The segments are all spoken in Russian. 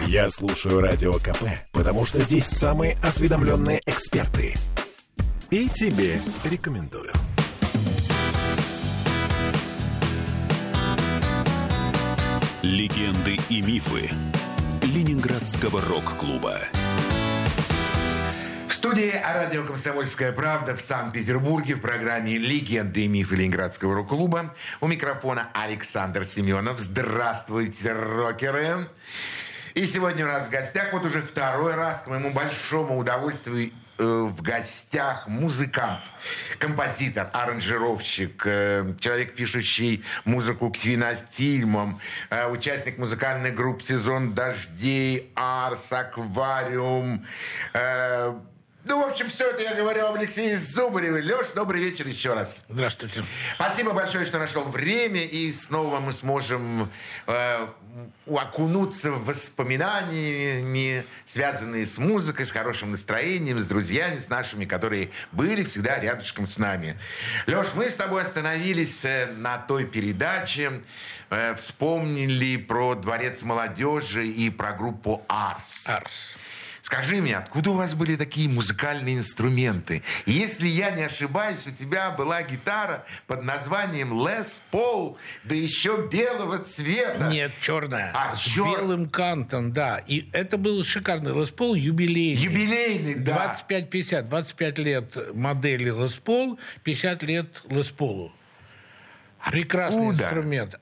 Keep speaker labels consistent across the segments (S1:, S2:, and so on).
S1: Я слушаю Радио КП, потому что здесь самые осведомленные эксперты. И тебе рекомендую.
S2: Легенды и мифы Ленинградского рок-клуба.
S3: В студии радио «Комсомольская правда» в Санкт-Петербурге в программе «Легенды и мифы Ленинградского рок-клуба». У микрофона Александр Семенов. Здравствуйте, рокеры! И сегодня у нас в гостях, вот уже второй раз, к моему большому удовольствию, э, в гостях музыкант, композитор, аранжировщик, э, человек, пишущий музыку к кинофильмам, э, участник музыкальной группы «Сезон дождей», «Арс», «Аквариум», ну, в общем, все это я говорю об Алексее Зубареве. Леш, добрый вечер еще раз.
S4: Здравствуйте.
S3: Спасибо большое, что нашел время, и снова мы сможем э, окунуться в воспоминания, связанные с музыкой, с хорошим настроением, с друзьями, с нашими, которые были всегда рядышком с нами. Леш, мы с тобой остановились э, на той передаче, э, вспомнили про Дворец молодежи и про группу «Арс».
S4: «Арс».
S3: Скажи мне, откуда у вас были такие музыкальные инструменты? Если я не ошибаюсь, у тебя была гитара под названием Лес Пол, да еще белого цвета.
S4: Нет, черная.
S3: А,
S4: с
S3: чер...
S4: белым кантом, да. И это был шикарный Лес Пол, юбилейный.
S3: Юбилейный, да.
S4: 25-50, 25 лет модели Лес Пол, 50 лет Лес Полу. Прекрасный
S3: Откуда?
S4: инструмент.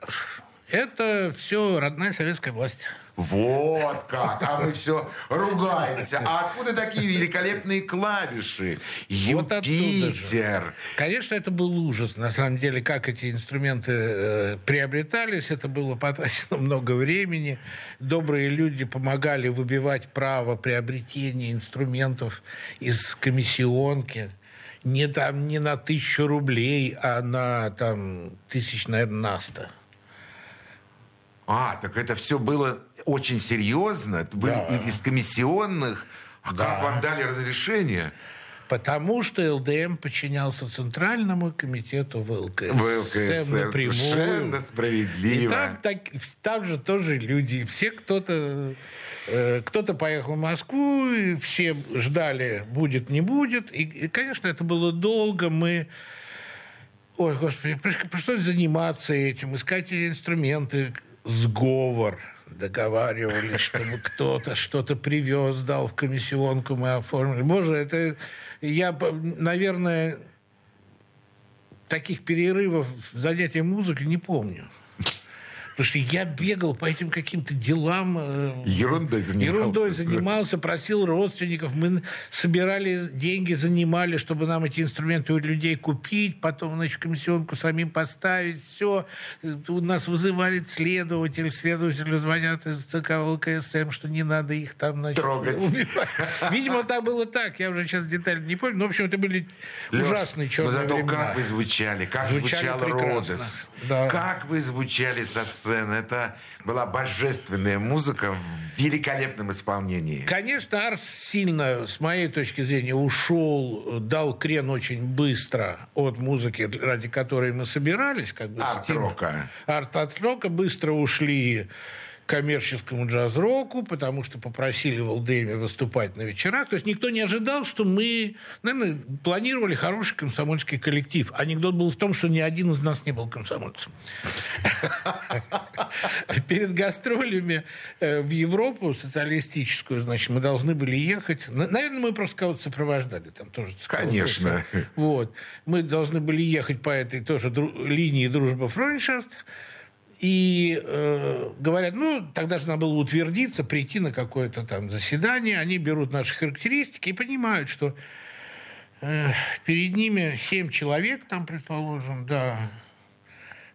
S4: Это все родная советская власть.
S3: Вот как, а мы все ругаемся. А откуда такие великолепные клавиши?
S4: Вот.
S3: Юпитер.
S4: Конечно, это был ужас. На самом деле, как эти инструменты э, приобретались, это было потрачено много времени. Добрые люди помогали выбивать право приобретения инструментов из комиссионки. Не, там, не на тысячу рублей, а на там, тысяч, наверное, на сто.
S3: А, так это все было очень серьезно? Вы
S4: Да.
S3: из комиссионных? А
S4: Да.
S3: как вам дали разрешение?
S4: Потому что ЛДМ подчинялся Центральному комитету ВЛКС.
S3: В ЛКСР. Совершенно
S4: И
S3: справедливо.
S4: там, так- там же тоже люди. Все кто-то... э, Кто-то поехал в Москву, и все ждали, будет, не будет. И, и, конечно, это было долго. Мы... Ой, господи, приш- пришлось заниматься этим, искать эти инструменты, сговор договаривались, чтобы кто-то что-то привез, дал в комиссионку, мы оформили. Боже, это я, наверное, таких перерывов в занятии музыкой не помню. Потому что я бегал по этим каким-то делам. э,
S3: Ерундой занимался.
S4: Ерундой занимался, просил родственников. Мы собирали деньги, занимали, чтобы нам эти инструменты у людей купить, потом, значит, комиссионку самим поставить. Все. У нас вызывали следователь. Следователю звонят из ЦК ЛКСМ, что не надо их там, значит,
S3: Трогать.
S4: убивать. Видимо, так было так. Я уже сейчас детали не помню. Но, в общем, это были
S3: Лёш,
S4: ужасные черные
S3: Но зато
S4: времена.
S3: как вы звучали, как
S4: Звучали
S3: звучал
S4: прекрасно.
S3: Родос.
S4: Да.
S3: Как вы звучали со сцены. Это была божественная музыка в великолепном исполнении.
S4: Конечно, Арс сильно, с моей точки зрения, ушел, дал крен очень быстро от музыки, ради которой мы собирались. Как бы,
S3: Арт-рока.
S4: Арт-от-рока быстро ушли коммерческому джаз-року, потому что попросили в ЛДМ выступать на вечерах. То есть никто не ожидал, что мы, наверное, планировали хороший комсомольский коллектив. Анекдот был в том, что ни один из нас не был комсомольцем. Перед гастролями э, в Европу социалистическую, значит, мы должны были ехать. На- Наверное, мы просто кого-то сопровождали там тоже.
S3: Конечно.
S4: Вот. Мы должны были ехать по этой тоже линии дружба фройншафт. И э, говорят, ну, тогда же надо было утвердиться, прийти на какое-то там заседание. Они берут наши характеристики и понимают, что э, перед ними семь человек, там, предположим, да,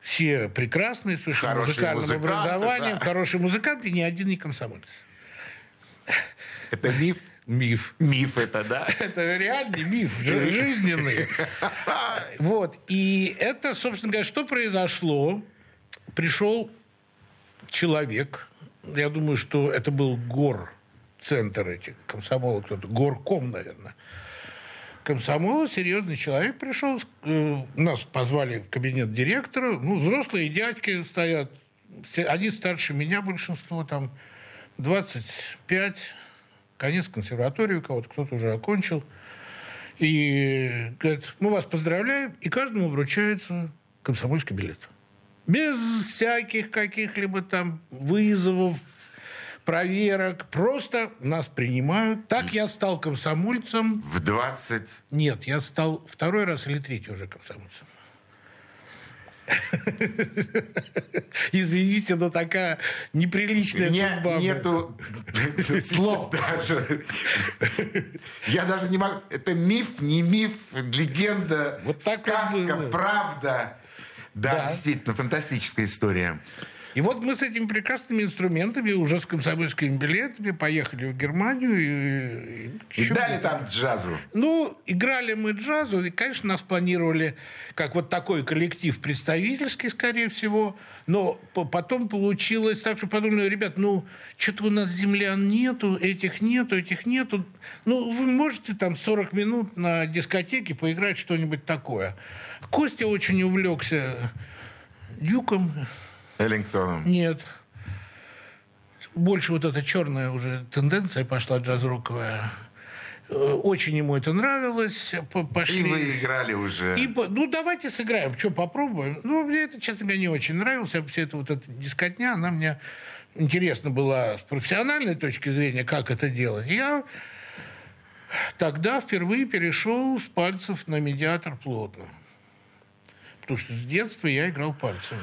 S4: все прекрасные, с высшим
S3: Хорошие
S4: музыкальным образованием,
S3: да.
S4: хорошие музыканты, ни один не комсомолец.
S3: Это миф?
S4: Миф.
S3: Миф это, да?
S4: Это реальный миф, жи- жизненный. Вот. И это, собственно говоря, что произошло? Пришел человек, я думаю, что это был гор, центр этих комсомола, кто-то, горком, наверное. Комсомола, серьезный человек пришел, э, нас позвали в кабинет директора, ну, взрослые дядьки стоят, они старше меня, большинство там, 25, конец консерватории у кого-то, кто-то уже окончил. И говорит, мы вас поздравляем, и каждому вручается комсомольский билет. Без всяких каких-либо там вызовов, проверок. Просто нас принимают. Так я стал комсомольцем.
S3: В 20...
S4: Нет, я стал второй раз или третий уже комсомольцем. Извините, но такая неприличная
S3: Не,
S4: судьба.
S3: нету слов даже. Я даже не могу... Это миф, не миф, легенда,
S4: Вот так
S3: сказка, правда. Да,
S4: Да.
S3: действительно, фантастическая история.
S4: И вот мы с этими прекрасными инструментами, уже с комсомольскими билетами, поехали в Германию. И, и
S3: И дали там джазу.
S4: Ну, играли мы джазу, и, конечно, нас планировали как вот такой коллектив представительский, скорее всего. Но по- потом получилось так, что подумали, ребят, ну, что-то у нас землян нету, этих нету, этих нету. Ну, вы можете там 40 минут на дискотеке поиграть что-нибудь такое. Костя очень увлекся дюком.
S3: Эллингтоном.
S4: Нет. Больше вот эта черная уже тенденция пошла джаз-роковая. Э, Очень ему это нравилось. Пошли.
S3: И вы играли уже.
S4: И ну, давайте сыграем. Что, попробуем? Ну, мне это, честно говоря, не очень нравилось. Вся эта вот эта дискотня, она мне интересна была с профессиональной точки зрения, как это делать. Я тогда впервые перешел с пальцев на медиатор плотно. Потому что с детства я играл пальцами.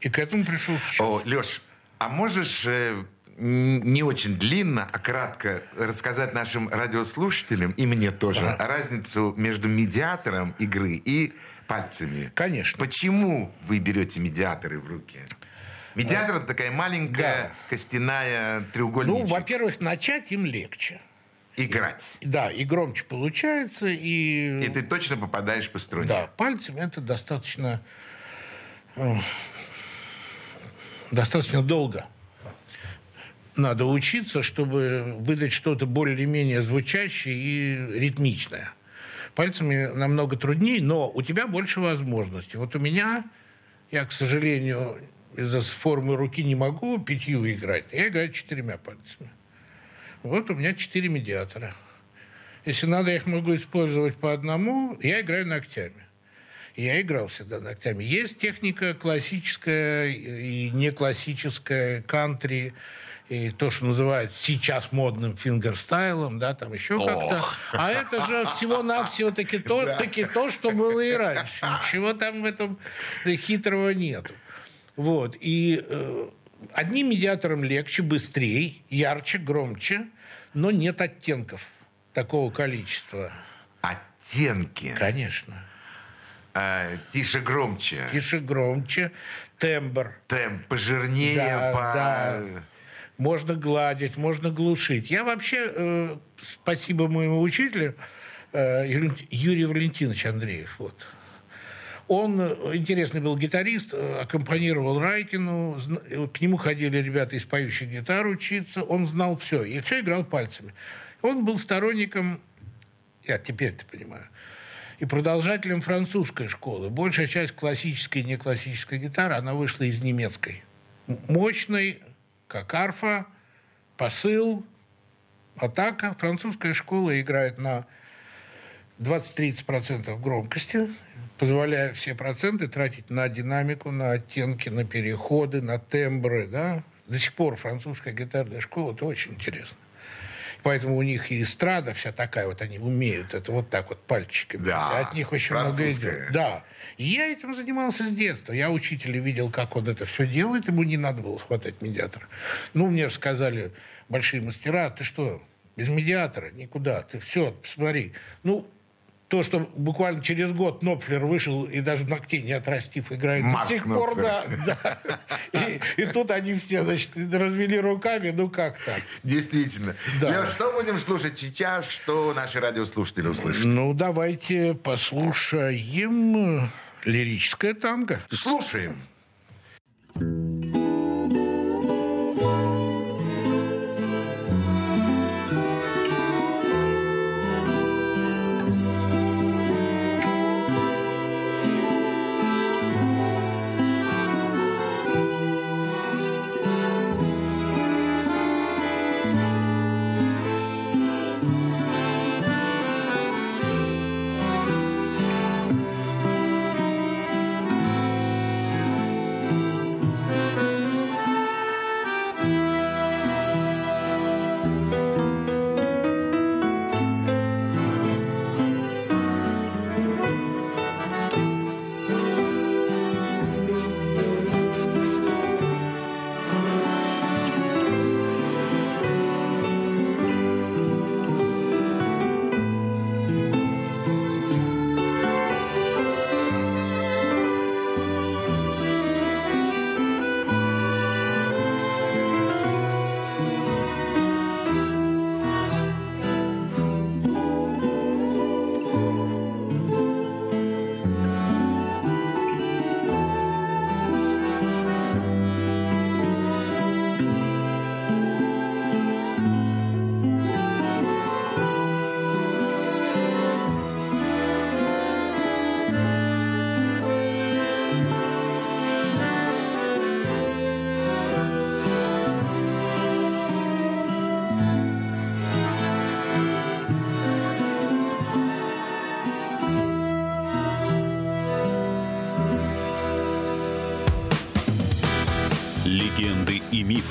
S4: И к этому пришел с
S3: О, Леш, а можешь э, не очень длинно, а кратко рассказать нашим радиослушателям и мне тоже разницу между медиатором игры и пальцами?
S4: Конечно.
S3: Почему вы берете медиаторы в руки? Медиатор это такая маленькая
S4: Да.
S3: костяная
S4: Ну,
S3: треугольничек.
S4: во-первых, начать им легче.
S3: Играть.
S4: Да, и громче получается, и...
S3: И ты точно попадаешь по струне.
S4: Да, пальцами это достаточно... достаточно долго. Надо учиться, чтобы выдать что-то более-менее звучащее и ритмичное. Пальцами намного труднее, но у тебя больше возможностей. Вот у меня, я, к сожалению, из-за формы руки не могу пятью играть. Я играю четырьмя пальцами. Вот у меня четыре медиатора. Если надо, я их могу использовать по одному. Я играю ногтями. Я играл всегда ногтями. Есть техника классическая и не классическая, кантри, и то, что называют сейчас модным фингерстайлом, да, там еще как-то. А это же всего-навсего таки то, таки то, что было и раньше. Ничего там в этом хитрого нету. Вот. И э, одним медиатором легче, быстрее, ярче, громче, но нет оттенков такого количества.
S3: Оттенки.
S4: Конечно.
S3: А, тише, громче.
S4: Тише, громче, тембр.
S3: Темп пожирнее,
S4: Да,
S3: по...
S4: да. Можно гладить, можно глушить. Я вообще, э, спасибо моему учителю, э, Юрий- Валентинович Андреев. Вот. Он э, интересный был гитарист, э, аккомпанировал Райкину. К нему ходили ребята из поющих гитар учиться. Он знал все. И все играл пальцами. Он был сторонником, я теперь-то понимаю, и продолжателем французской школы. Большая часть классической и неклассической гитары, она вышла из немецкой. М- Мощной, как арфа, посыл, атака. Французская школа играет на 20-30% громкости, позволяя все проценты тратить на динамику, на оттенки, на переходы, на тембры. Да? До сих пор французская гитарная школа – это очень интересно. Поэтому у них и эстрада вся такая, вот они умеют это вот так вот пальчиками.
S3: Да,
S4: от них очень много идет. Да. Я этим занимался с детства. Я учителя видел, как он это все делает, ему не надо было хватать медиатора. Ну, мне же сказали большие мастера, ты что, без медиатора никуда, ты все, посмотри. Ну, то, что буквально через год Нопфлер вышел и даже ногтей не отрастив, играет
S3: Марк
S4: до сих пор,
S3: Knopfler.
S4: да. да. И, и тут они все, значит, развели руками, ну как так?
S3: Действительно.
S4: Да.
S3: Леш, что будем слушать сейчас, что наши радиослушатели услышат?
S4: Ну, давайте послушаем лирическое танго.
S3: Слушаем.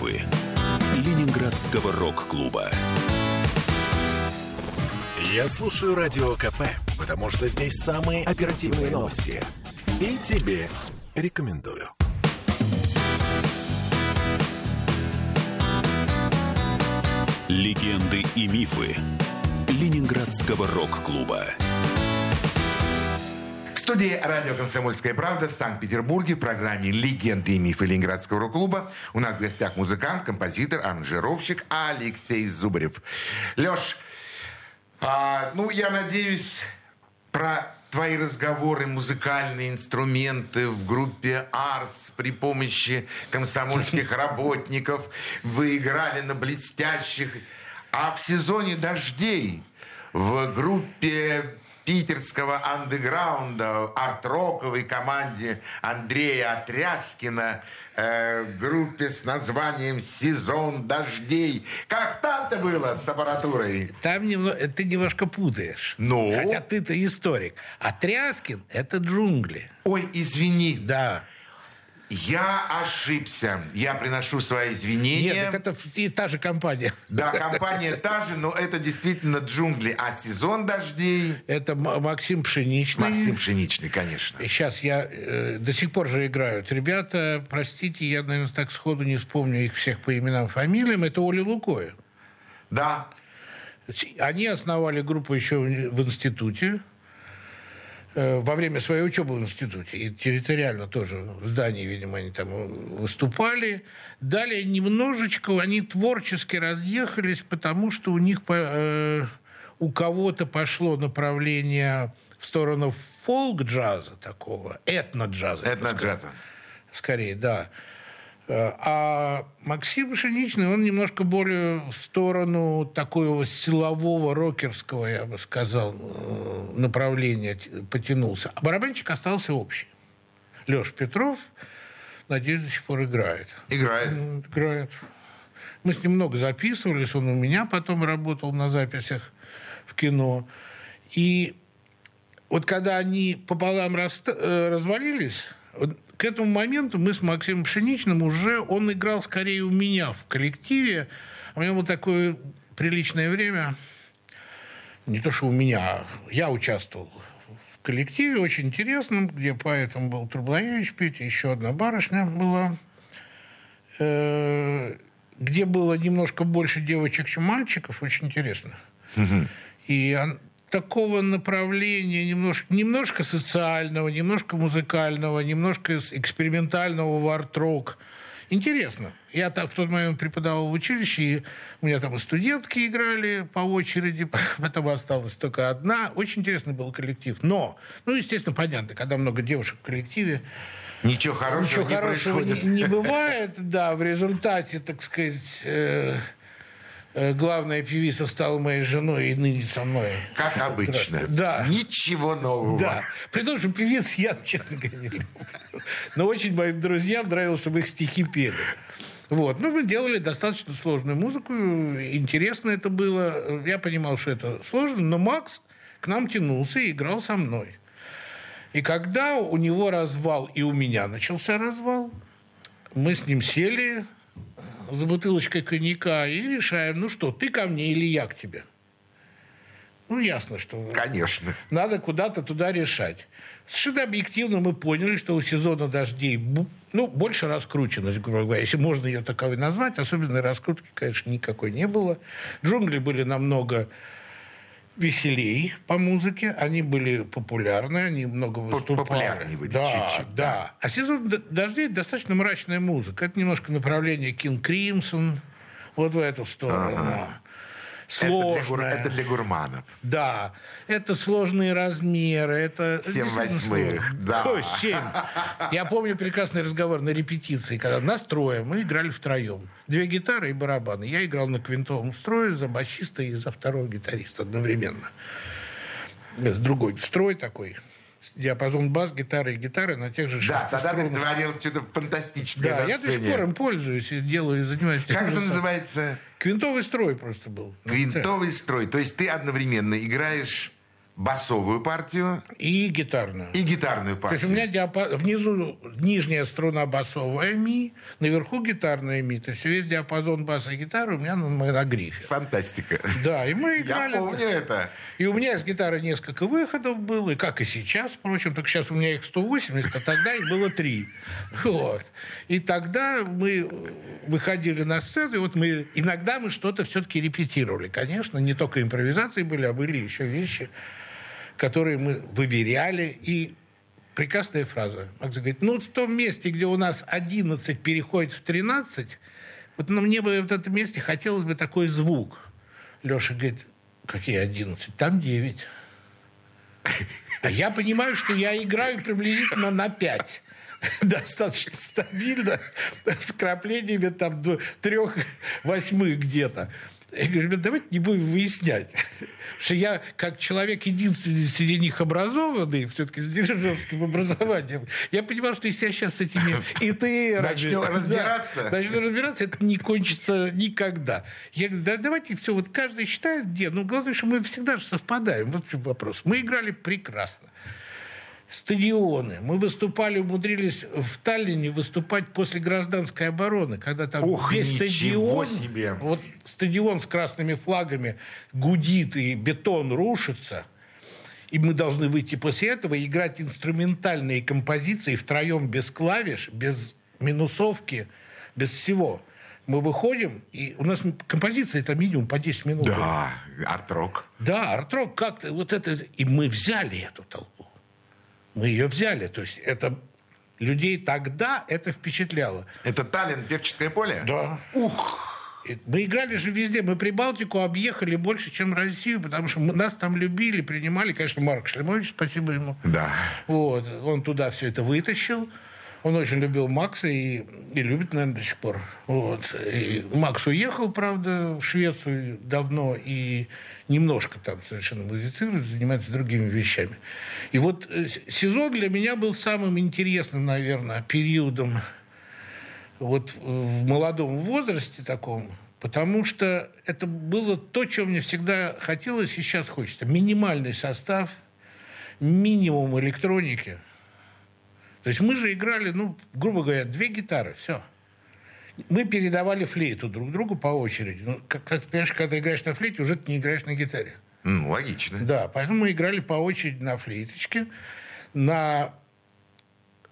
S2: Ленинградского рок-клуба.
S1: Я слушаю Радио КП, потому что здесь самые оперативные новости. И тебе рекомендую.
S2: Легенды и мифы Ленинградского рок-клуба.
S3: В студии радио «Комсомольская правда» в Санкт-Петербурге в программе «Легенды и мифы Ленинградского рок-клуба» у нас в гостях музыкант, композитор, аранжировщик Алексей Зубарев. Леш, а, ну, я надеюсь, про твои разговоры, музыкальные инструменты в группе «Арс» при помощи комсомольских работников вы играли на блестящих. А в сезоне «Дождей» в группе питерского андеграунда, арт-роковой команде Андрея Отряскина, э, группе с названием «Сезон дождей». Как там-то было с аппаратурой?
S4: Там немного, ты немножко путаешь.
S3: Ну?
S4: Хотя ты-то историк. А Тряскин – это джунгли.
S3: Ой, извини,
S4: Да.
S3: Я ошибся. Я приношу свои извинения.
S4: Нет, так это и та же компания.
S3: Да, компания та же, но это действительно джунгли. А сезон дождей...
S4: Это Максим Пшеничный.
S3: Максим Пшеничный, конечно.
S4: И Сейчас я э, до сих пор же играют. Ребята, простите, я, наверное, так сходу не вспомню их всех по именам, фамилиям. Это Оля Лукоя.
S3: Да,
S4: Они основали группу еще в институте, во время своей учебы в институте. И территориально тоже в здании, видимо, они там выступали. Далее немножечко они творчески разъехались, потому что у них э, у кого-то пошло направление в сторону фолк-джаза такого, этно-джаза. я бы
S3: это
S4: сказал.
S3: джаза.
S4: Скорее, да. Э, А Максим Пшеничный, он немножко более в сторону такого силового, рокерского, я бы сказал, э, направления потянулся. А барабанщик остался общий. Леша Петров, надеюсь, до сих пор играет.
S3: Играет.
S4: М, Играет. Мы с ним много записывались, он у меня потом работал на записях в кино. И вот когда они пополам раста- э, развалились, к этому моменту мы с Максимом Пшеничным уже, он играл скорее у меня в коллективе, а у было такое приличное время, не то что у меня, я участвовал в коллективе, очень интересном, где поэтом был Трублаевич Петя, еще одна барышня была, э, где было немножко больше девочек, чем мальчиков, очень интересно. И он- такого направления немножко, немножко социального, немножко музыкального, немножко экспериментального в арт-рок. Интересно. Я там в тот момент преподавал в училище, и у меня там и студентки играли по очереди, потом осталась только одна. Очень интересный был коллектив. Но, ну, естественно, понятно, когда много девушек в коллективе,
S3: Ничего хорошего
S4: Ничего
S3: не
S4: хорошего не,
S3: происходит.
S4: не бывает, да. В результате, так сказать, э, главная певица стала моей женой и ныне со мной.
S3: Как обычно.
S4: Да.
S3: Ничего нового.
S4: Да. При том, что певиц я, честно говоря, не люблю. Но очень моим друзьям нравилось, чтобы их стихи пели. Вот. Ну, мы делали достаточно сложную музыку. Интересно это было. Я понимал, что это сложно, но Макс к нам тянулся и играл со мной. И когда у него развал, и у меня начался развал, мы с ним сели за бутылочкой коньяка и решаем, ну что, ты ко мне или я к тебе? Ну, ясно, что
S3: Конечно.
S4: надо куда-то туда решать. Совершенно объективно мы поняли, что у сезона дождей ну, больше раскрученность, грубо говоря, если можно ее таковой назвать. Особенной раскрутки, конечно, никакой не было. Джунгли были намного веселей по музыке, они были популярны, они много выступали.
S3: популярнее были
S4: да,
S3: чуть-чуть,
S4: да. А сезон дождей достаточно мрачная музыка. Это немножко направление Кинг Кримсон, вот в эту сторону.
S3: Это для, это для гурманов.
S4: Да, это сложные размеры, это...
S3: Семь восьмых, да.
S4: Ой, семь. Я помню прекрасный разговор на репетиции, когда нас трое, мы играли втроем. Две гитары и барабаны. Я играл на квинтовом строе за басиста и за второго гитариста одновременно. С другой строй такой. Диапазон бас, гитары и гитары на тех же
S3: Да, тогда ты творил что-то фантастическое
S4: Да,
S3: на
S4: я до сих
S3: сцене.
S4: пор им пользуюсь и делаю, и занимаюсь.
S3: Как это называется?
S4: Квинтовый строй просто был.
S3: Квинтовый строй. То есть ты одновременно играешь басовую партию
S4: И гитарную.
S3: и гитарную
S4: То есть у
S3: партию.
S4: меня диапа- внизу нижняя струна басовая ми, наверху гитарная ми. То есть весь диапазон баса и гитары у меня на, на грифе.
S3: Фантастика.
S4: Да, и мы
S3: Я
S4: играли.
S3: помню это.
S4: И у меня с гитары несколько выходов было, и как и сейчас, впрочем, только сейчас у меня их 180, а тогда их было три. Вот. И тогда мы выходили на сцену, и вот мы иногда мы что-то все-таки репетировали. Конечно, не только импровизации были, а были еще вещи, которые мы выверяли. И прекрасная фраза. Макс говорит, ну в том месте, где у нас 11 переходит в 13, вот ну, мне бы в этом месте хотелось бы такой звук. Леша говорит, какие 11? Там 9. А я понимаю, что я играю приблизительно на 5. Достаточно стабильно, с краплениями там трех восьмых где-то. Я говорю, давайте не будем выяснять. Что я, как человек единственный среди них образованный, все-таки с дирижерским образованием, я понимал, что если я сейчас с этими ИТР...
S3: Начнем разбираться.
S4: начну разбираться, это не кончится никогда. Я говорю, да давайте все, вот каждый считает где. Ну, главное, что мы всегда же совпадаем. Вот в чем вопрос. Мы играли прекрасно. Стадионы. Мы выступали, умудрились в Таллине выступать после гражданской обороны, когда там
S3: Ух,
S4: весь стадион,
S3: себе.
S4: вот стадион с красными флагами гудит и бетон рушится. И мы должны выйти после этого и играть инструментальные композиции втроем без клавиш, без минусовки, без всего. Мы выходим, и у нас композиция это минимум по 10 минут.
S3: Да, арт-рок.
S4: Да, арт-рок как-то вот это... И мы взяли эту толпу. Мы ее взяли. То есть это людей тогда это впечатляло.
S3: Это Таллин, певческое поле?
S4: Да.
S3: Ух!
S4: Мы играли же везде. Мы Прибалтику объехали больше, чем Россию, потому что мы- нас там любили, принимали. Конечно, Марк Шлемович, спасибо ему.
S3: Да.
S4: Вот. Он туда все это вытащил. Он очень любил Макса и, и любит, наверное, до сих пор. Вот. И Макс уехал, правда, в Швецию давно и немножко там совершенно музицирует, занимается другими вещами. И вот э, сезон для меня был самым интересным, наверное, периодом вот в молодом возрасте таком, потому что это было то, чего мне всегда хотелось и сейчас хочется. Минимальный состав, минимум электроники. То есть мы же играли, ну, грубо говоря, две гитары, все. Мы передавали флейту друг другу по очереди. Ну, как, как ты понимаешь, когда играешь на флейте, уже ты не играешь на гитаре.
S3: Ну, логично.
S4: Да, поэтому мы играли по очереди на флейточке, на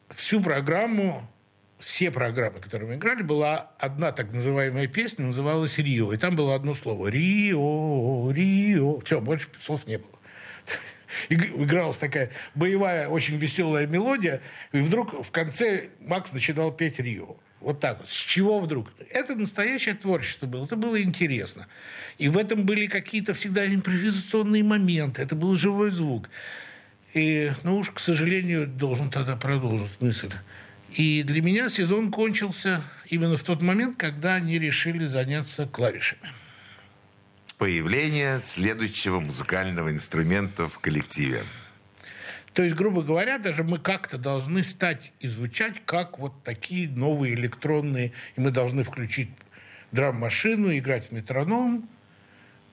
S4: всю программу, все программы, которые мы играли, была одна так называемая песня, называлась «Рио». И там было одно слово «Рио, Рио». Все, больше слов не было. И игралась такая боевая, очень веселая мелодия, и вдруг в конце Макс начинал петь «Рио». Вот так вот. С чего вдруг? Это настоящее творчество было. Это было интересно. И в этом были какие-то всегда импровизационные моменты. Это был живой звук. И, ну уж, к сожалению, должен тогда продолжить мысль. И для меня сезон кончился именно в тот момент, когда они решили заняться клавишами.
S3: Появление следующего музыкального инструмента в коллективе.
S4: То есть, грубо говоря, даже мы как-то должны стать и звучать как вот такие новые электронные, и мы должны включить драм-машину, играть в метроном.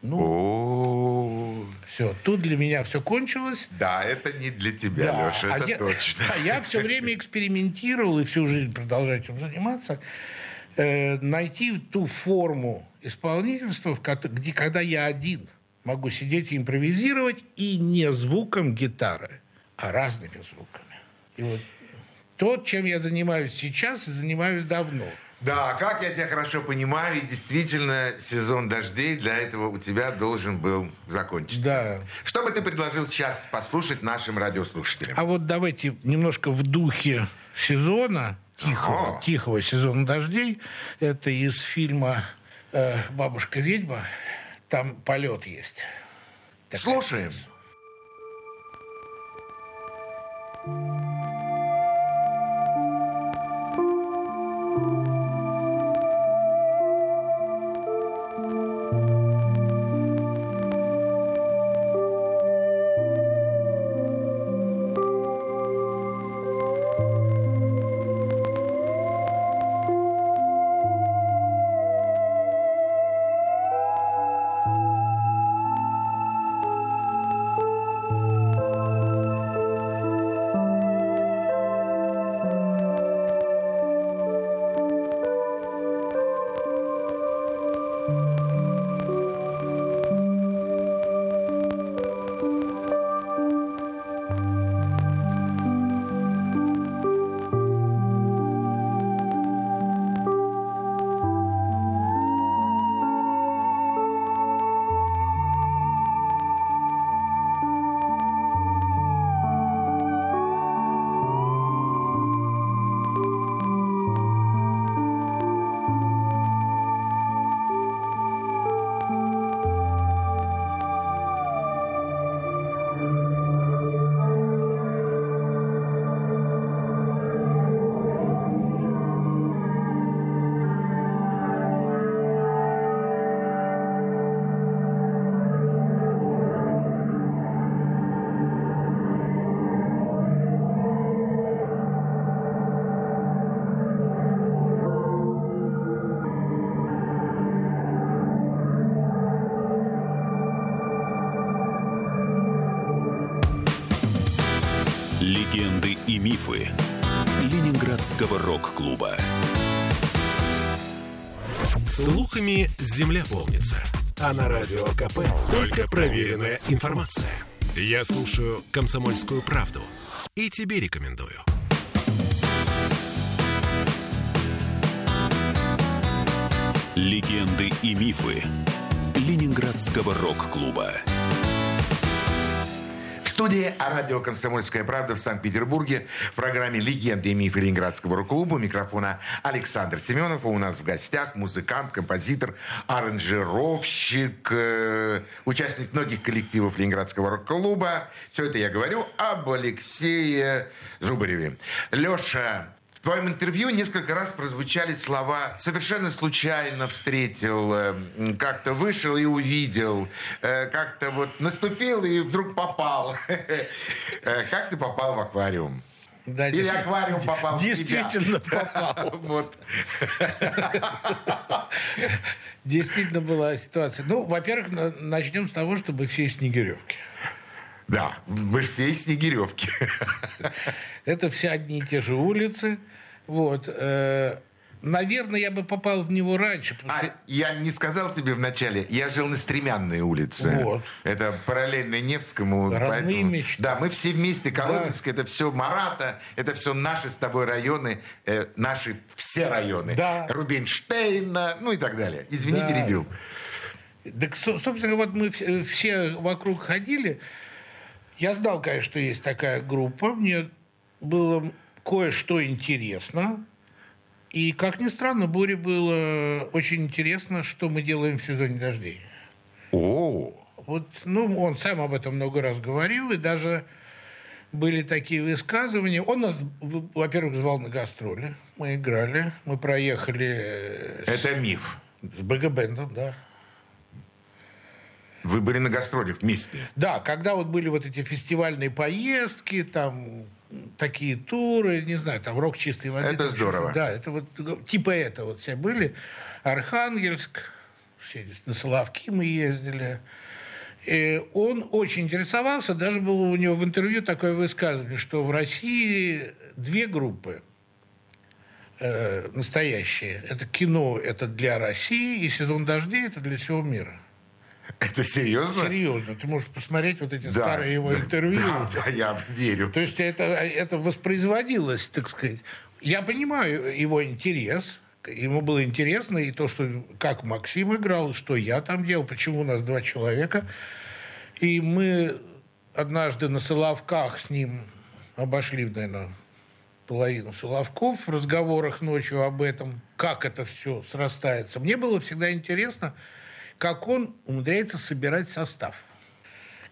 S4: Ну,
S3: О,
S4: все. Тут для меня все кончилось.
S3: да, это не для тебя,
S4: Да,
S3: Леша,
S4: а
S3: это
S4: я,
S3: точно.
S4: а я все время экспериментировал и всю жизнь продолжаю этим заниматься. э, найти ту форму кото- где, когда я один могу сидеть и импровизировать, и не звуком гитары, а разными звуками. И вот то, чем я занимаюсь сейчас, и занимаюсь давно.
S3: Да, как я тебя хорошо понимаю, и действительно сезон дождей для этого у тебя должен был закончиться.
S4: Да.
S3: Что бы ты предложил сейчас послушать нашим радиослушателям?
S4: А вот давайте немножко в духе сезона, тихого, тихого сезона дождей. Это из фильма э, «Бабушка-ведьма». Там полет есть. Такая
S3: Слушаем.
S5: Thank
S1: информация. Я слушаю «Комсомольскую правду» и тебе рекомендую.
S2: Легенды и мифы Ленинградского рок-клуба.
S3: Студии радио «Комсомольская правда» в Санкт-Петербурге в программе «Легенды и мифы Ленинградского рок-клуба» микрофона Александр Семенов. А у нас в гостях музыкант, композитор, аранжировщик, э, участник многих коллективов Ленинградского рок-клуба. Все это я говорю об Алексее Зубареве. Леша, в твоем интервью несколько раз прозвучали слова «совершенно случайно встретил», э, «как-то вышел и увидел», э, «как-то вот наступил и вдруг попал». Э, Как ты попал в аквариум?
S4: Да,
S3: Или аквариум попал в тебя?
S4: Действительно попал.
S3: Вот.
S4: Действительно была ситуация. Ну, во-первых, на- начнем с того, что мы все из Снегиревки.
S3: Да, мы все из Снегиревки.
S4: Это все одни и те же улицы. Вот. э, Наверное, я бы попал в него раньше.
S3: А,
S4: что-
S3: я не сказал тебе вначале, я жил на Стремянной улице.
S4: Вот.
S3: Это параллельно Невскому.
S4: Родные мечты.
S3: Да, мы все вместе, Коломенск, это все Марата, это все наши с тобой районы, э, наши все районы.
S4: Да.
S3: Рубинштейна, ну и так далее. Извини,
S4: Да.
S3: перебил.
S4: Так, со- собственно, вот мы вс- все вокруг ходили. Я знал, конечно, что есть такая группа. Мне было кое-что интересно. И, как ни странно, Боре было очень интересно, что мы делаем в сезоне дождей.
S3: О,
S4: Вот, ну, он сам об этом много раз говорил, и даже были такие высказывания. Он нас, во-первых, звал на гастроли. Мы играли, мы проехали э, с,
S3: это миф.
S4: с бэндом да.
S3: Вы были на гастролях вместе.
S4: Да, когда вот были вот эти фестивальные поездки, там такие туры, не знаю, там рок чистой воды.
S3: Это здорово.
S4: Да, это вот типа это вот все были. Архангельск, все здесь на Соловки мы ездили. И он очень интересовался, даже было у него в интервью такое высказывание, что в России две группы э, настоящие. Это кино, это для России, и сезон дождей, это для всего мира.
S3: Это серьезно?
S4: Серьезно, ты можешь посмотреть вот эти
S3: Да,
S4: старые его
S3: да,
S4: интервью.
S3: Да, да, я верю.
S4: То есть это, это воспроизводилось, так сказать. Я понимаю его интерес. Ему было интересно и то, что как Максим играл, и что я там делал, почему у нас два человека. И мы однажды на Соловках с ним обошли, наверное, половину Соловков в разговорах ночью об этом, как это все срастается. Мне было всегда интересно, как он умудряется собирать состав.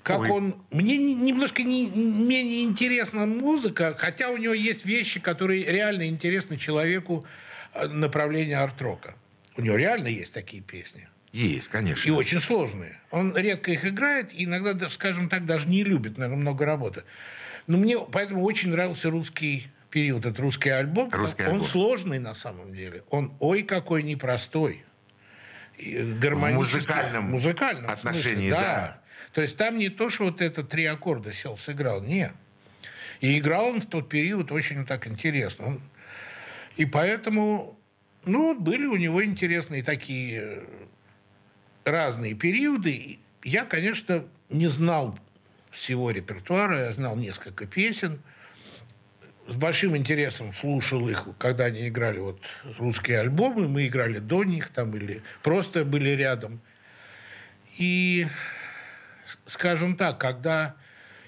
S4: Как
S3: Ой.
S4: он... Мне не- немножко не, менее интересна музыка, хотя у него есть вещи, которые реально интересны человеку э, направления арт-рока. У него реально есть такие песни.
S3: Есть,
S4: И
S3: конечно.
S4: очень сложные. Он редко их играет, и иногда, да, скажем так, даже не любит, наверное, много работы. Но мне поэтому очень нравился русский период, этот русский альбом.
S3: Русский
S4: он
S3: альбом.
S4: сложный на самом деле. Он ой какой непростой. Гармонически-
S3: музыкальном
S4: музыкальном
S3: отношении,
S4: смысле,
S3: да.
S4: То есть там не то, что вот это три аккорда сел, сыграл. Нет. И играл он в тот период очень так интересно. И поэтому, ну, были у него интересные такие э, разные периоды. Я, конечно, не знал всего репертуара, я знал несколько песен. С большим интересом слушал их, когда они играли вот русские альбомы. Мы играли до них там или просто были рядом. И, скажем так, когда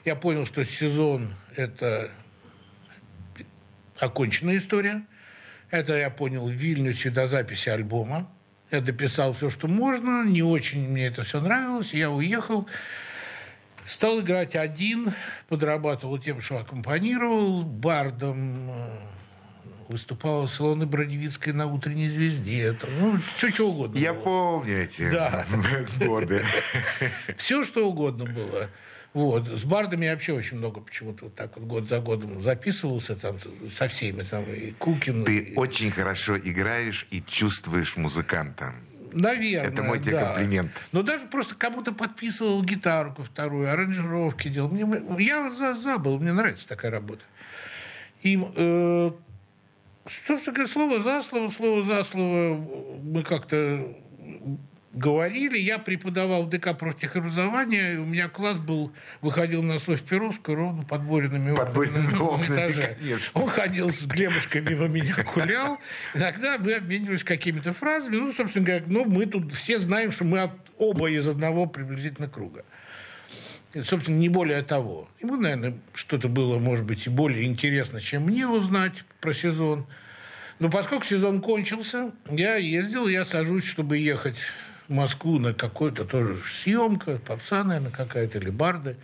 S4: я понял, что сезон – это оконченная история, это я понял в Вильнюсе до записи альбома. Я дописал все, что можно. Не очень мне это все нравилось. Я уехал. Стал играть один. Подрабатывал тем, что аккомпанировал. Бардом. э, Выступал в салоне Бродевицкой на «Утренней звезде». Там, ну, все, что угодно
S3: Я
S4: было.
S3: помню эти
S4: Да.
S3: годы.
S4: Все, что угодно было. Вот. С бардами я вообще очень много почему-то вот так вот год за годом записывался там со всеми. Там, и Кукин.
S3: Ты
S4: и-
S3: очень хорошо играешь и чувствуешь музыканта.
S4: Наверное,
S3: Это мой тебе
S4: да.
S3: комплимент.
S4: Но даже просто кому-то подписывал гитару вторую, аранжировки делал. Мне, я за, забыл, мне нравится такая работа. И, э, собственно говоря, слово за слово, слово за слово мы как-то говорили. Я преподавал ДК профтехобразования. У меня класс был, выходил на Софь Перовскую ровно под Бориными
S3: Под Бориными
S4: на
S3: окнами,
S4: этаже.
S3: конечно.
S4: Он ходил с Глебушкой мимо меня, гулял. Иногда мы обменивались какими-то фразами. Ну, собственно говоря, ну, мы тут все знаем, что мы от, оба из одного приблизительно круга. И, собственно, не более того. Ему, наверное, что-то было, может быть, и более интересно, чем мне узнать про сезон. Но поскольку сезон кончился, я ездил, я сажусь, чтобы ехать Москву на какую-то тоже съемка, попса, наверное, какая-то, или барды.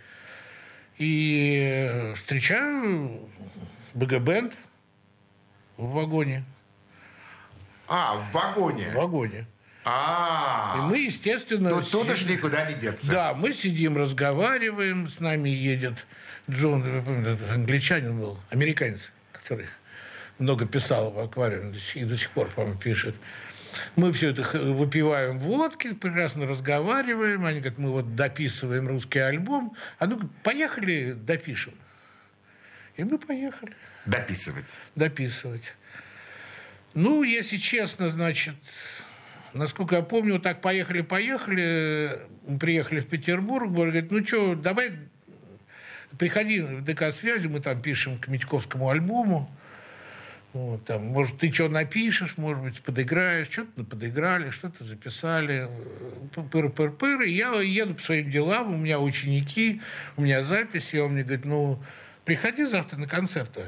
S4: И встречаю БГ-бенд в вагоне.
S3: А, в вагоне.
S4: В вагоне. И
S3: А,
S4: мы, естественно...
S3: тут, тут уж никуда не деться.
S4: Да, мы сидим, разговариваем, с нами едет Джон, я помню, англичанин был, американец, который много писал в аквариуме и до сих пор, по-моему, пишет. Мы все это выпиваем водки, прекрасно разговариваем. Они говорят, мы вот дописываем русский альбом. А ну поехали, допишем. И мы поехали
S3: Дописывать.
S4: дописывать. Ну, если честно, значит, насколько я помню, вот так поехали-поехали, приехали в Петербург, говорит, ну что, давай приходи в ДК связи, мы там пишем к Митьковскому альбому. Вот, там, может, ты что напишешь, может быть, подыграешь, что-то подыграли, что-то записали, пыр-пыр-пыр, и я еду по своим делам, у меня ученики, у меня записи, он мне говорит, ну, приходи завтра на концерты,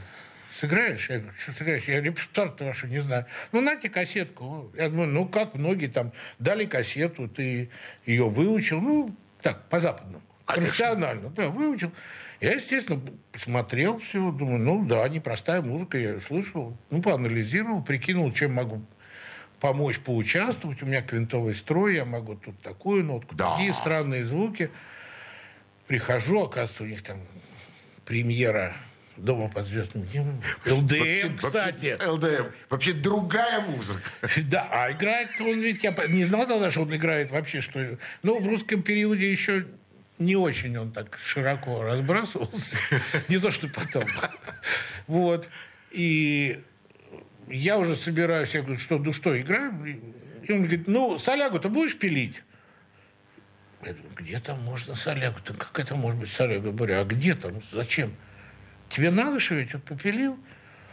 S4: сыграешь? Я говорю, что сыграешь? Я репертуар-то вашу не знаю. Ну, нате кассетку. Я думаю, ну, как многие там дали кассету, ты ее выучил, ну, так, по-западному. Профессионально, да, выучил. Я, естественно, посмотрел все, думаю, ну да, непростая музыка, я её слышал. Ну, поанализировал, прикинул, чем могу помочь поучаствовать. У меня квинтовый строй, я могу тут такую нотку,
S3: Да.
S4: такие странные звуки. Прихожу, оказывается, у них там премьера «Дома под звездным небом». ЛДМ,
S3: Вообще-
S4: кстати.
S3: вообще ЛДМ. Вообще другая музыка.
S4: Да, а играет он ведь, я не знал тогда, что он играет вообще, что... Ну, в русском периоде еще не очень он так широко разбрасывался. Не то, что потом. Вот. И я уже собираюсь, я говорю, что, ну что, играем? И он говорит, ну, солягу-то будешь пилить? Я думаю, где там можно солягу-то? Как это может быть соляга? Я говорю, а где там? Зачем? Тебе надо, что я что-то попилил?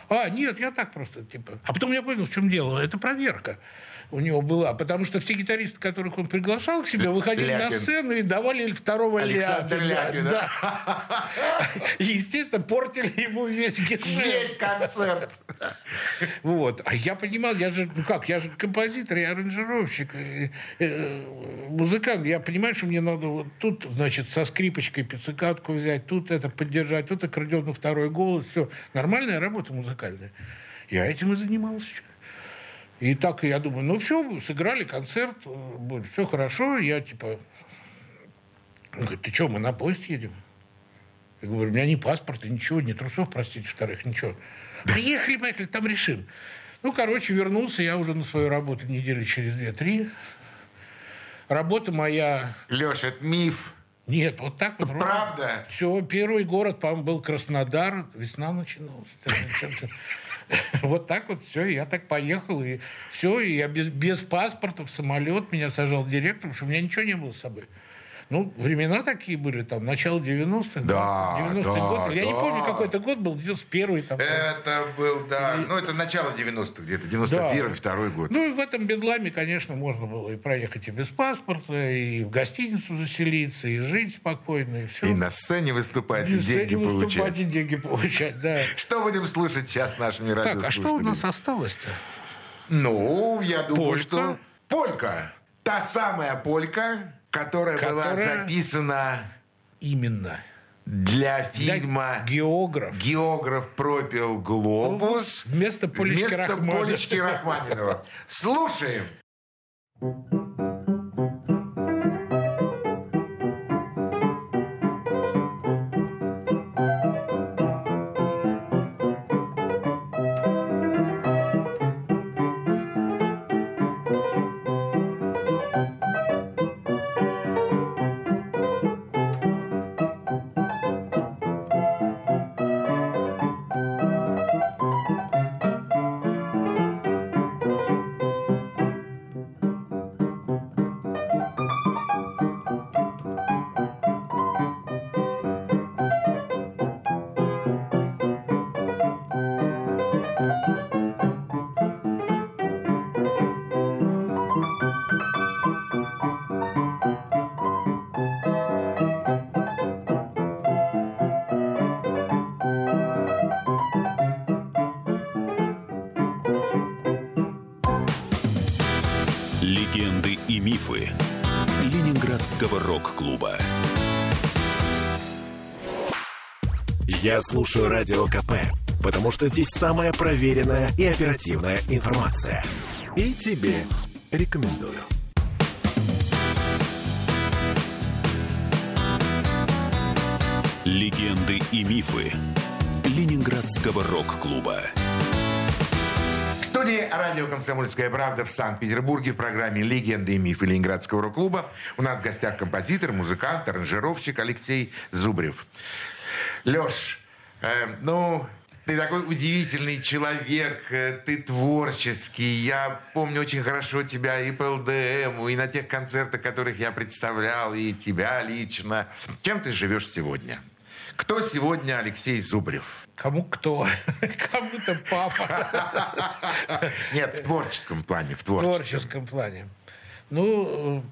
S4: А, нет, я так просто, типа. А потом я понял, в чем дело. Это проверка у него была. Потому что все гитаристы, которых он приглашал к себе, выходили на
S3: Ляпин.
S4: сцену и давали второго
S3: Александр
S4: Ляпина.
S3: Ляпин,
S4: да. И, естественно, портили ему весь гитар.
S3: Весь концерт.
S4: Вот. А я понимал, я же, ну как, я же композитор, я аранжировщик, э, э, музыкант. Я понимаю, что мне надо вот тут, значит, со скрипочкой пиццикатку взять, тут это поддержать, тут аккордеон на второй голос. Все. Нормальная работа музыкальная. Я этим и занимался. И так я думаю, ну все, сыграли концерт, все хорошо. Я типа, он говорит, ты что, мы на поезд едем? Я говорю, у меня ни паспорта, ничего, ни трусов, простите, вторых, ничего. Приехали, поехали, там решим. Ну, короче, вернулся я уже на свою работу недели через две-три. Работа моя...
S3: Леша, это миф.
S4: Нет, вот так вот. ровно.
S3: Правда?
S4: Все, первый город, по-моему, был Краснодар. Весна начиналась. Вот так вот все, я так поехал, и все, и я без, без паспорта в самолет меня сажал директор, потому что у меня ничего не было с собой. Ну, времена такие были, там, начало 90-х.
S3: Да,
S4: 90-й
S3: да,
S4: год. Я не
S3: да.
S4: помню, какой это год был, 91-й. Там,
S3: Это был, да, ну это начало 90-х где-то, 91-й, второй год.
S4: Ну, и в этом бедламе, конечно, можно было и проехать и без паспорта, и в гостиницу заселиться, и жить спокойно, и все.
S3: И на сцене выступать, и
S4: И
S3: деньги
S4: выступать,
S3: получать.
S4: и деньги получать, да.
S3: Что будем слушать сейчас нашими
S4: Так, а
S3: радиослушателями?
S4: что у нас осталось-то?
S3: Ну, я думаю,
S4: Полька.
S3: что... Полька. Та самая полька, которая, была
S4: Которая-
S3: записана
S4: Именно.
S3: для
S4: Для
S3: фильма
S4: Географ.
S3: «Географ пропил глобус»
S4: Вместо Полечки
S3: вместо
S4: Рахманинова.
S3: Полечки Рахманинова. Слушаем.
S2: мифы
S1: Я слушаю Радио КП, потому что здесь самая проверенная и оперативная информация. И тебе рекомендую.
S2: Легенды и мифы Ленинградского рок-клуба.
S3: В студии радио «Комсомольская правда» в Санкт-Петербурге в программе «Легенды и мифы Ленинградского рок-клуба» у нас в гостях композитор, музыкант, аранжировщик Алексей Зубрев. Леш, э, ну, ты такой удивительный человек, э, ты творческий. Я помню очень хорошо тебя и по ЛДМ, и на тех концертах, которых я представлял, и тебя лично. Чем ты живешь сегодня? Кто сегодня Алексей Зубрев?
S4: Кому кто? Кому-то папа.
S3: Нет, в творческом плане, в
S4: В
S3: творческом.
S4: творческом плане. Ну,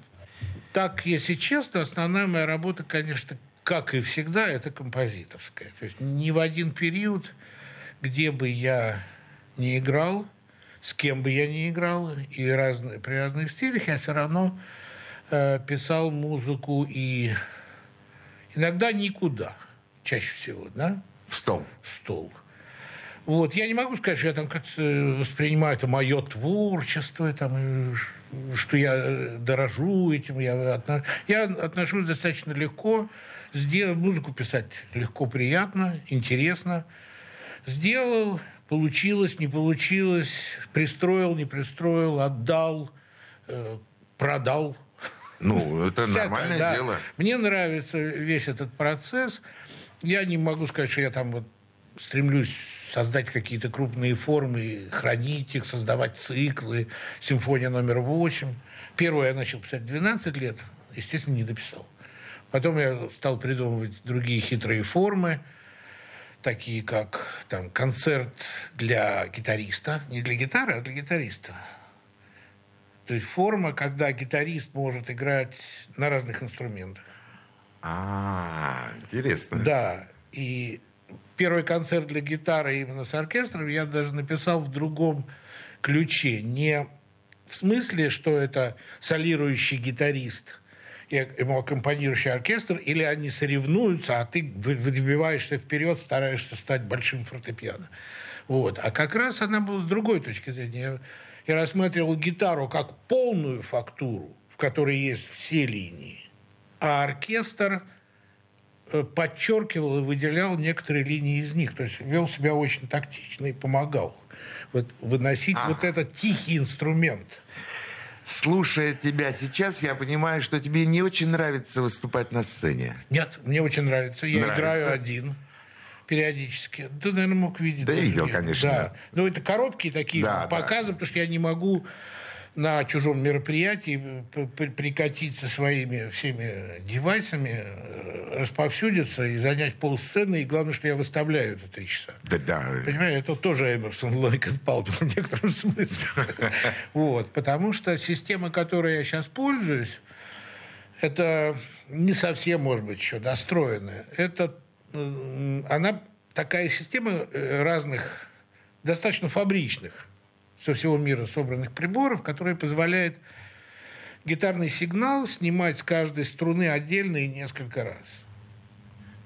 S4: так, если честно, основная моя работа, конечно, как и всегда, это композиторская. То есть ни в один период, где бы я не играл, с кем бы я не играл, и разные, при разных стилях, я все равно э, писал музыку и иногда никуда, чаще всего, да,
S3: В стол.
S4: стол. Вот. Я не могу сказать, что я там как-то воспринимаю это мое творчество, там, что я э, дорожу этим. Я, отно- я отношусь достаточно легко. Сделал, музыку писать легко, приятно, интересно. Сделал, получилось, не получилось, пристроил, не пристроил, отдал, э, продал.
S3: Ну, это
S4: Всякое,
S3: нормальное
S4: да.
S3: дело.
S4: Мне нравится весь этот процесс. Я не могу сказать, что я там вот стремлюсь создать какие-то крупные формы, хранить их, создавать циклы. Симфония номер 8. Первую я начал писать в 12 лет. Естественно, не дописал. Потом я стал придумывать другие хитрые формы, такие как там, концерт для гитариста. Не для гитары, а для гитариста. То есть форма, когда гитарист может играть на разных инструментах.
S3: А, интересно.
S4: Да, и первый концерт для гитары именно с оркестром я даже написал в другом ключе. Не в смысле, что это солирующий гитарист ему аккомпанирующий оркестр, или они соревнуются, а ты вы- выбиваешься вперед, стараешься стать большим фортепиано. Вот. А как раз она была с другой точки зрения. Я, рассматривал гитару как полную фактуру, в которой есть все линии, а оркестр э, подчеркивал и выделял некоторые линии из них. То есть вел себя очень тактично и помогал вот, выносить вот этот тихий инструмент.
S3: Слушая тебя сейчас, я понимаю, что тебе не очень нравится выступать на сцене.
S4: Нет, мне очень нравится. Я
S3: Нравится?
S4: играю один периодически. Ты, наверное, мог видеть.
S3: Да, я видел,
S4: меня.
S3: конечно.
S4: Да. Но это короткие такие
S3: Да,
S4: показы, потому что я не могу на чужом мероприятии п- прикатить со своими всеми девайсами, э, расповсюдиться и занять полсцены. И главное, что я выставляю это три часа.
S3: Да-да.
S4: Понимаете, это тоже Эмерсон Лойк Палмер в некотором смысле. Вот, потому что система, которой я сейчас пользуюсь, это не совсем, может быть, еще достроенная. Это, м, она такая система э, разных, достаточно фабричных, со всего мира собранных приборов, которая позволяет гитарный сигнал снимать с каждой струны отдельно и несколько раз.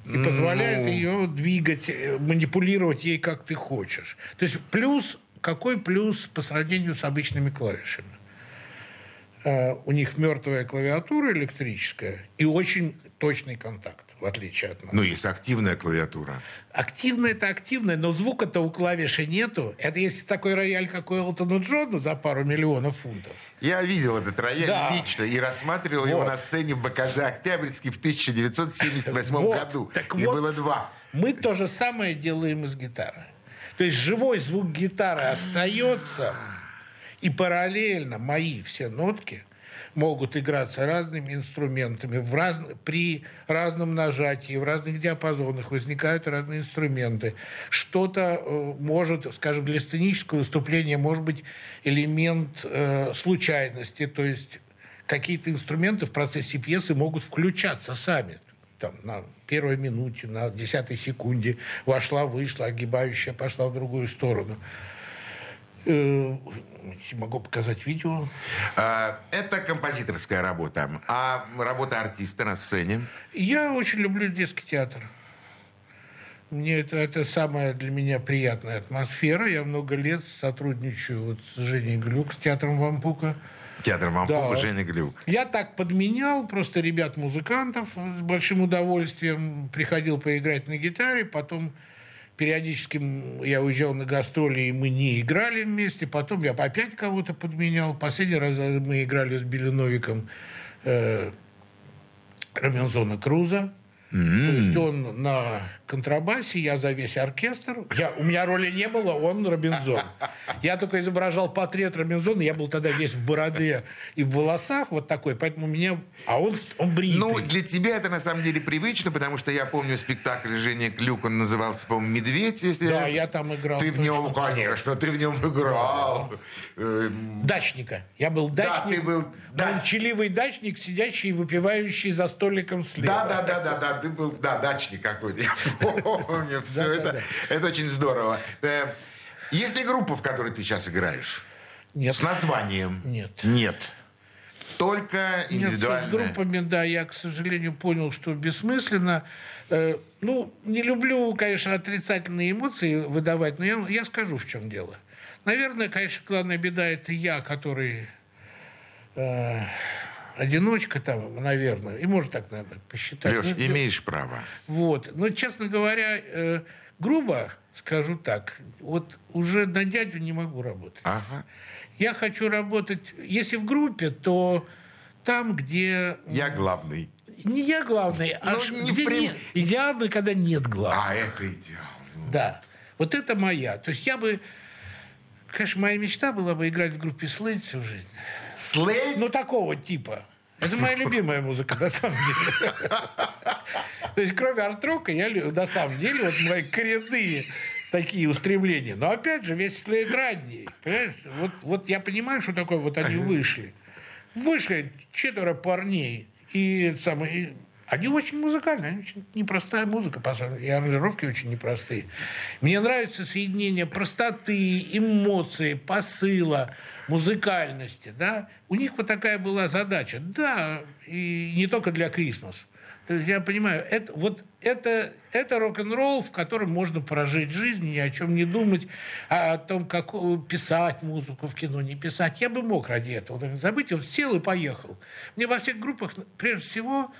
S4: И позволяет ее двигать, э, манипулировать ей как ты хочешь. То есть плюс, какой плюс по сравнению с обычными клавишами? Э, У них мертвая клавиатура электрическая и очень точный контакт, в отличие от нас.
S3: Ну, есть активная клавиатура.
S4: Активно это активно, но звука-то у клавиши нету. Это если такой рояль, как у Элтона Джона за пару миллионов фунтов.
S3: Я видел этот рояль
S4: Да.
S3: лично и рассматривал его
S4: Вот.
S3: на сцене в БКЗ «Октябрьский» в 1978
S4: Вот.
S3: году.
S4: Так
S3: И
S4: вот.
S3: было два.
S4: Мы то же самое делаем и с гитарой. То есть живой звук гитары остается, и параллельно мои все нотки могут играться разными инструментами. В раз... При разном нажатии, в разных диапазонах возникают разные инструменты. Что-то э, может, скажем, для сценического выступления может быть элемент э, случайности, то есть какие-то инструменты в процессе пьесы могут включаться сами там, на первой минуте, на десятой секунде вошла, вышла, огибающая пошла в другую сторону. Э, могу показать видео.
S3: А, Это композиторская работа. А работа артиста на сцене?
S4: Я очень люблю детский театр. Мне это, это самая для меня приятная атмосфера. Я много лет сотрудничаю вот с Женей Глюк, с театром Вампука.
S3: Театр Вампука, Женя Глюк.
S4: Я так подменял просто ребят-музыкантов с большим удовольствием. Приходил поиграть на гитаре, потом периодически я уезжал на гастроли, и мы не играли вместе. Потом я опять кого-то подменял. Последний раз мы играли с Белиновиком э, Робинзона Круза. То есть он на контрабасе, я за весь оркестр. Я, у меня роли не было, он Робинзон. Я только изображал портрет Робинзона, я был тогда весь в бороде и в волосах вот такой, поэтому меня... А он, он бритый.
S3: Ну, для тебя это на самом деле привычно, потому что я помню спектакль Женя Клюк, он назывался, по-моему, «Медведь», если
S4: Да, я там играл.
S3: Ты в нем, конечно, ты в нем играл. Э,
S4: Дачника. Я был
S3: Да,
S4: дачник.
S3: ты был дач-
S4: Молчаливый дачник, сидящий и выпивающий за столиком слева.
S3: Да, да, да, да, да, ты был, да, дачник какой-то. Я помню все это. Это очень здорово. Э, Есть ли группа, в которой ты сейчас играешь?
S4: Нет.
S3: С названием?
S4: Нет.
S3: Нет. Только
S4: Нет, с
S3: индивидуально.
S4: группами, да, я, к сожалению, понял, что бессмысленно. Э, ну, не люблю, конечно, отрицательные эмоции выдавать, но я, я скажу, в чем дело. Наверное, конечно, главная беда – это я, который э, одиночка там, наверное, и можно так, наверное, посчитать.
S3: Леш,
S4: Ну,
S3: имеешь право.
S4: Вот. Но, честно говоря, э, грубо скажу так, вот уже на дядю не могу работать.
S3: Ага.
S4: Я хочу работать, если в группе, то там, где
S3: Я главный.
S4: не я главный, а
S3: Ну, не
S4: где
S3: прям-
S4: не- идеально, когда нет главного.
S3: А это идеал.
S4: Да. Вот это моя. То есть я бы... Конечно, моя мечта была бы играть в группе Слейд всю жизнь.
S3: Слейд?
S4: Ну, такого типа. Это моя любимая музыка, на самом деле. То есть, кроме арт-рока, я на самом деле, вот мои коренные такие устремления. Но, опять же, весь Слейд ранний. Понимаешь? Вот, вот я понимаю, что такое вот они вышли. Вышли четверо парней. И, самое, и они очень музыкальные, они очень непростая музыка, и аранжировки очень непростые. Мне нравится соединение простоты, эмоций, посыла, музыкальности. Да? У них вот такая была задача. Да, и не только для Крисмас. То есть я понимаю, это, вот это, это рок-н-ролл, в котором можно прожить жизнь, ни о чем не думать, а о том, как э, писать музыку в кино, не писать. Я бы мог ради этого забыть, вот сел и поехал. Мне во всех группах, прежде всего,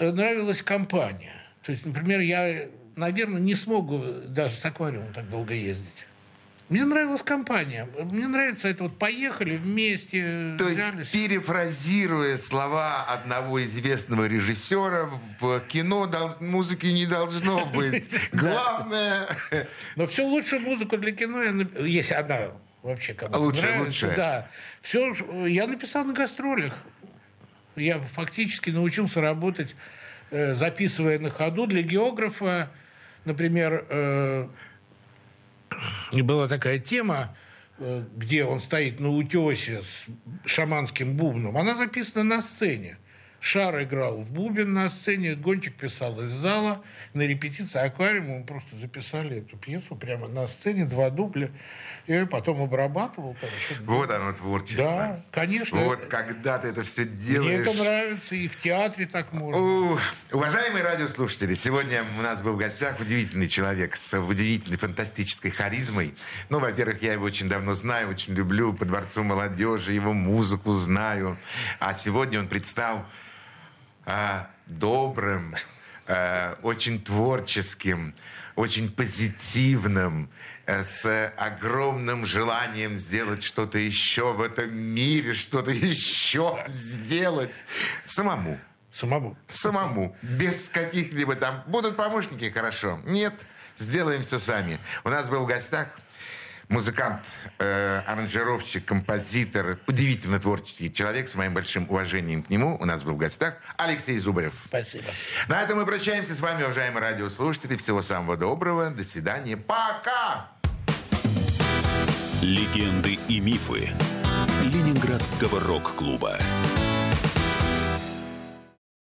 S4: нравилась компания. То есть, например, я, наверное, не смогу даже с аквариумом так долго ездить. Мне нравилась компания. Мне нравится это вот поехали вместе.
S3: То есть,
S4: взялись.
S3: перефразируя слова одного известного режиссера, в кино дол- музыки не должно быть. Главное...
S4: Но всю лучшую музыку для кино, если она вообще кому-то
S3: Лучшая,
S4: нравится,
S3: лучшая.
S4: да. Все я написал на гастролях. Я фактически научился работать, э, записывая на ходу для географа, например, э, была такая тема, э, где он стоит на утесе с шаманским бубном. Она записана на сцене. Шар играл в бубен на сцене, Гончик писал из зала. На репетиции аквариума мы просто записали эту пьесу прямо на сцене, два дубля. Я ее потом обрабатывал. еще.
S3: Вот оно творчество.
S4: Да, конечно.
S3: Вот когда ты это все
S4: Мне
S3: делаешь.
S4: это нравится, и в театре так можно.
S3: У, Уважаемые радиослушатели, сегодня у нас был в гостях удивительный человек с удивительной фантастической харизмой. Ну, во-первых, я его очень давно знаю, очень люблю по Дворцу молодежи, его музыку знаю. А сегодня он предстал а, добрым, а, очень творческим, очень позитивным, э, с огромным желанием сделать что-то еще в этом мире, что-то еще сделать самому.
S4: Самому.
S3: Самому, без каких-либо там... Будут помощники, хорошо. Нет, сделаем все сами. У нас был в гостях музыкант, э, аранжировщик, композитор, удивительно творческий человек с моим большим уважением к нему. У нас был в гостях Алексей Зубарев.
S4: Спасибо.
S3: На этом мы прощаемся с вами, уважаемые радиослушатели. Всего самого доброго. До свидания. Пока!
S2: Легенды и мифы Ленинградского рок-клуба.